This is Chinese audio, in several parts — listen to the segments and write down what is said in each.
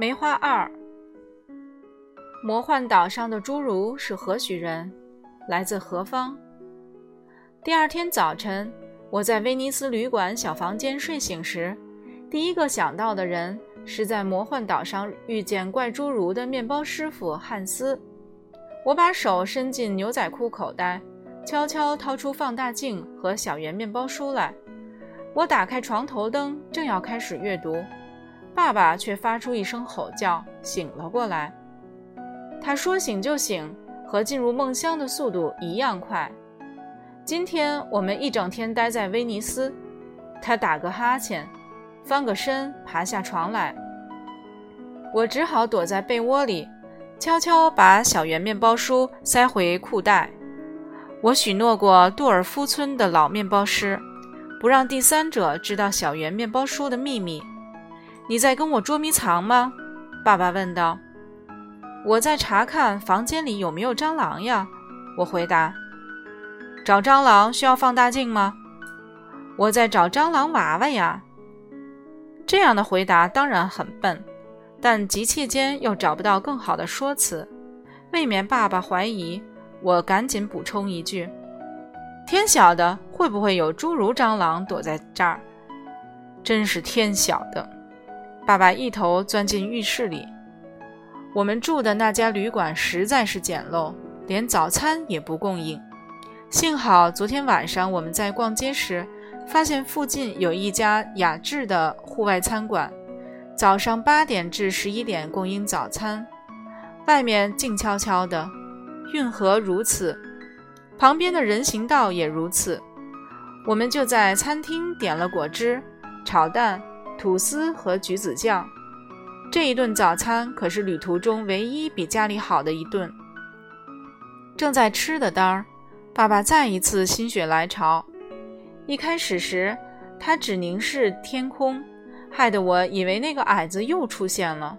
梅花二。魔幻岛上的侏儒是何许人？来自何方？第二天早晨，我在威尼斯旅馆小房间睡醒时，第一个想到的人是在魔幻岛上遇见怪侏儒的面包师傅汉斯。我把手伸进牛仔裤口袋，悄悄掏出放大镜和小圆面包书来。我打开床头灯，正要开始阅读。爸爸却发出一声吼叫，醒了过来。他说醒就醒，和进入梦乡的速度一样快。今天我们一整天待在威尼斯。他打个哈欠，翻个身，爬下床来。我只好躲在被窝里，悄悄把小圆面包书塞回裤袋。我许诺过杜尔夫村的老面包师，不让第三者知道小圆面包书的秘密。你在跟我捉迷藏吗？爸爸问道。我在查看房间里有没有蟑螂呀。我回答。找蟑螂需要放大镜吗？我在找蟑螂娃娃呀。这样的回答当然很笨，但急切间又找不到更好的说辞，未免爸爸怀疑。我赶紧补充一句：“天晓得会不会有侏儒蟑螂躲在这儿？真是天晓得。”爸爸一头钻进浴室里。我们住的那家旅馆实在是简陋，连早餐也不供应。幸好昨天晚上我们在逛街时，发现附近有一家雅致的户外餐馆，早上八点至十一点供应早餐。外面静悄悄的，运河如此，旁边的人行道也如此。我们就在餐厅点了果汁、炒蛋。吐司和橘子酱，这一顿早餐可是旅途中唯一比家里好的一顿。正在吃的当儿，爸爸再一次心血来潮。一开始时，他只凝视天空，害得我以为那个矮子又出现了。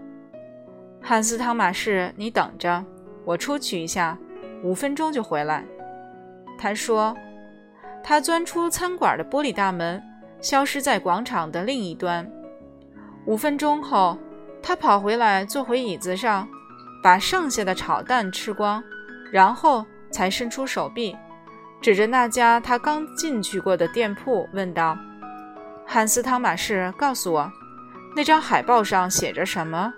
汉斯·汤马士，你等着，我出去一下，五分钟就回来。他说。他钻出餐馆的玻璃大门。消失在广场的另一端。五分钟后，他跑回来，坐回椅子上，把剩下的炒蛋吃光，然后才伸出手臂，指着那家他刚进去过的店铺，问道：“汉斯·汤马士，告诉我，那张海报上写着什么？”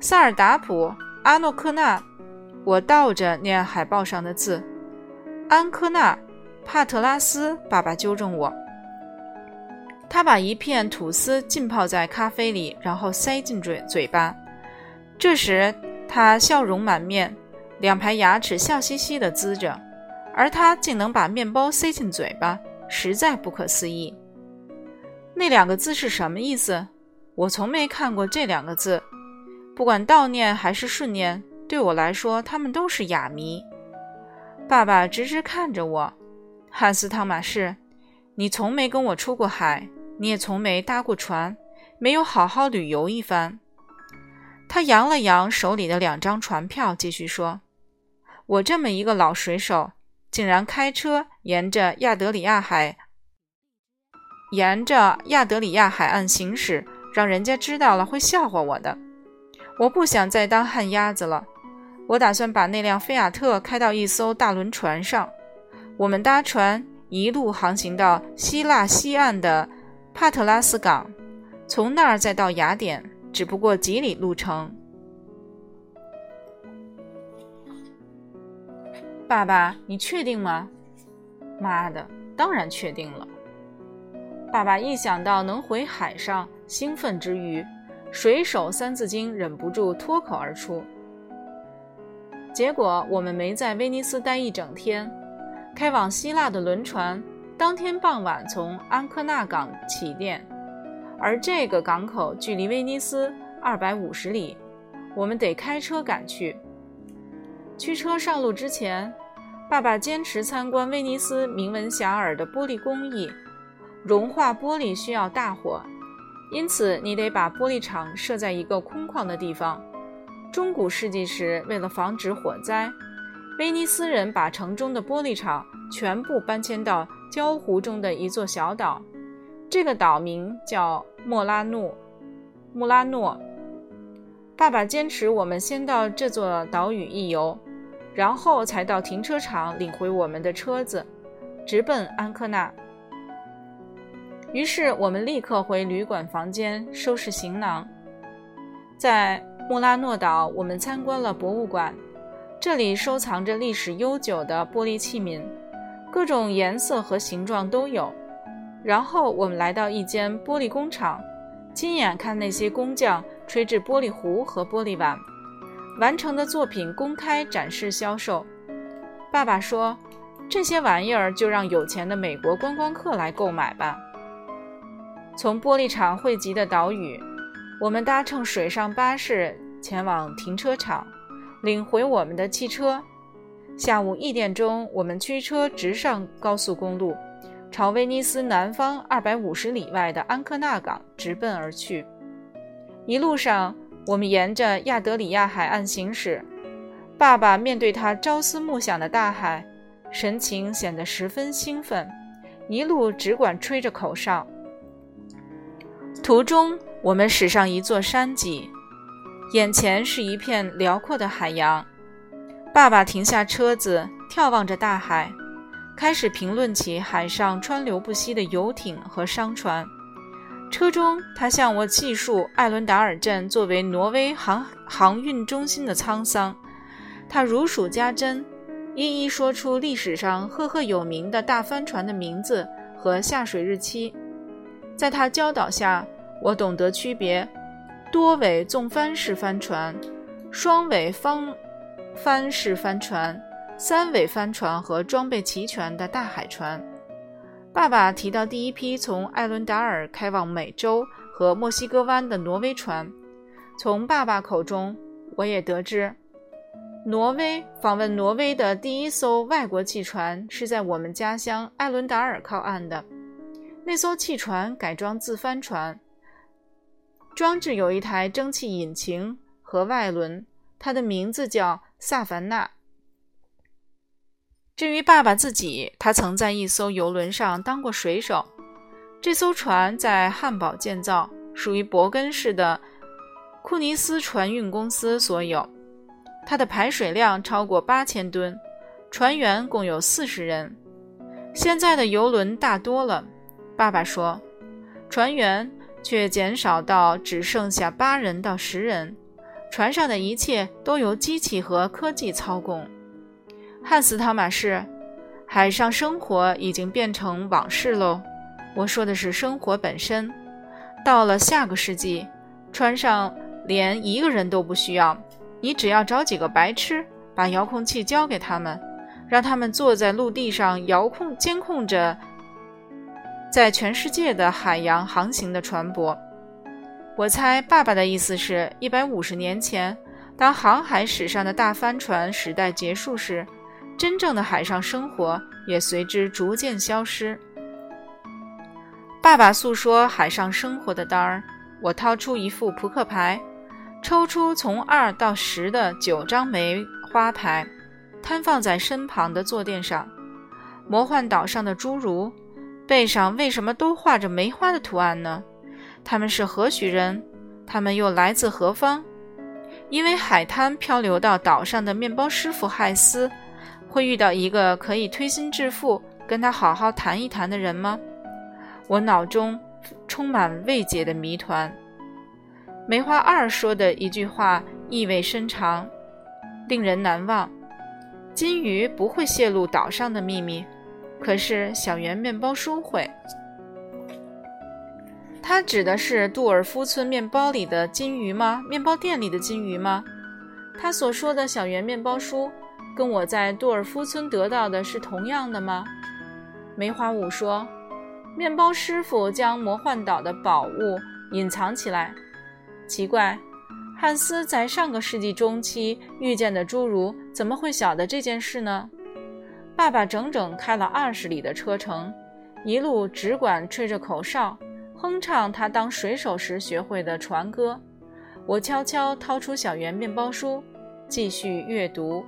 萨尔达普阿诺科纳。我倒着念海报上的字：“安科纳帕特拉斯。”爸爸纠正我。他把一片吐司浸泡在咖啡里，然后塞进嘴嘴巴。这时他笑容满面，两排牙齿笑嘻嘻地呲着，而他竟能把面包塞进嘴巴，实在不可思议。那两个字是什么意思？我从没看过这两个字，不管倒念还是顺念，对我来说他们都是哑谜。爸爸直直看着我，汉斯·汤马士，你从没跟我出过海。你也从没搭过船，没有好好旅游一番。他扬了扬手里的两张船票，继续说：“我这么一个老水手，竟然开车沿着亚德里亚海，沿着亚德里亚海岸行驶，让人家知道了会笑话我的。我不想再当旱鸭子了。我打算把那辆菲亚特开到一艘大轮船上，我们搭船一路航行到希腊西岸的。”帕特拉斯港，从那儿再到雅典，只不过几里路程。爸爸，你确定吗？妈的，当然确定了。爸爸一想到能回海上，兴奋之余，水手三字经忍不住脱口而出。结果我们没在威尼斯待一整天，开往希腊的轮船。当天傍晚从安科纳港起电，而这个港口距离威尼斯二百五十里，我们得开车赶去。驱车上路之前，爸爸坚持参观威尼斯名闻遐迩的玻璃工艺。融化玻璃需要大火，因此你得把玻璃厂设在一个空旷的地方。中古世纪时，为了防止火灾，威尼斯人把城中的玻璃厂全部搬迁到。礁湖中的一座小岛，这个岛名叫莫拉诺。穆拉诺，爸爸坚持我们先到这座岛屿一游，然后才到停车场领回我们的车子，直奔安科纳。于是我们立刻回旅馆房间收拾行囊。在穆拉诺岛，我们参观了博物馆，这里收藏着历史悠久的玻璃器皿，各种颜色和形状都有。然后我们来到一间玻璃工厂，亲眼看那些工匠吹制玻璃壶和玻璃碗，完成的作品公开展示销售。爸爸说：“这些玩意儿就让有钱的美国观光客来购买吧。”从玻璃厂汇集的岛屿，我们搭乘水上巴士前往停车场，领回我们的汽车。下午一点钟，我们驱车直上高速公路。朝威尼斯南方二百五十里外的安科纳港直奔而去。一路上，我们沿着亚德里亚海岸行驶。爸爸面对他朝思暮想的大海，神情显得十分兴奋，一路只管吹着口哨。途中，我们驶上一座山脊，眼前是一片辽阔的海洋。爸爸停下车子，眺望着大海。开始评论起海上川流不息的游艇和商船。车中，他向我记述艾伦达尔镇作为挪威航航运中心的沧桑。他如数家珍，一一说出历史上赫赫有名的大帆船的名字和下水日期。在他教导下，我懂得区别多尾纵帆式帆船、双尾方帆式帆船。三尾帆船和装备齐全的大海船。爸爸提到第一批从艾伦达尔开往美洲和墨西哥湾的挪威船。从爸爸口中，我也得知，挪威访问挪威的第一艘外国汽船是在我们家乡艾伦达尔靠岸的。那艘汽船改装自帆船，装置有一台蒸汽引擎和外轮，它的名字叫萨凡纳。至于爸爸自己，他曾在一艘游轮上当过水手。这艘船在汉堡建造，属于伯根市的库尼斯船运公司所有。它的排水量超过八千吨，船员共有四十人。现在的游轮大多了，爸爸说，船员却减少到只剩下八人到十人。船上的一切都由机器和科技操控。汉斯·汤马士，海上生活已经变成往事喽。我说的是生活本身。到了下个世纪，船上连一个人都不需要，你只要找几个白痴，把遥控器交给他们，让他们坐在陆地上遥控监控着在全世界的海洋航行的船舶。我猜爸爸的意思是，一百五十年前，当航海史上的大帆船时代结束时。真正的海上生活也随之逐渐消失。爸爸诉说海上生活的单儿，我掏出一副扑克牌，抽出从二到十的九张梅花牌，摊放在身旁的坐垫上。魔幻岛上的侏儒背上为什么都画着梅花的图案呢？他们是何许人？他们又来自何方？因为海滩漂流到岛上的面包师傅汉斯。会遇到一个可以推心置腹跟他好好谈一谈的人吗？我脑中充满未解的谜团。梅花二说的一句话意味深长，令人难忘。金鱼不会泄露岛上的秘密，可是小圆面包叔会。他指的是杜尔夫村面包里的金鱼吗？面包店里的金鱼吗？他所说的小圆面包书。跟我在杜尔夫村得到的是同样的吗？梅花五说：“面包师傅将魔幻岛的宝物隐藏起来。奇怪，汉斯在上个世纪中期遇见的侏儒怎么会晓得这件事呢？”爸爸整整开了二十里的车程，一路只管吹着口哨，哼唱他当水手时学会的船歌。我悄悄掏出小圆面包书，继续阅读。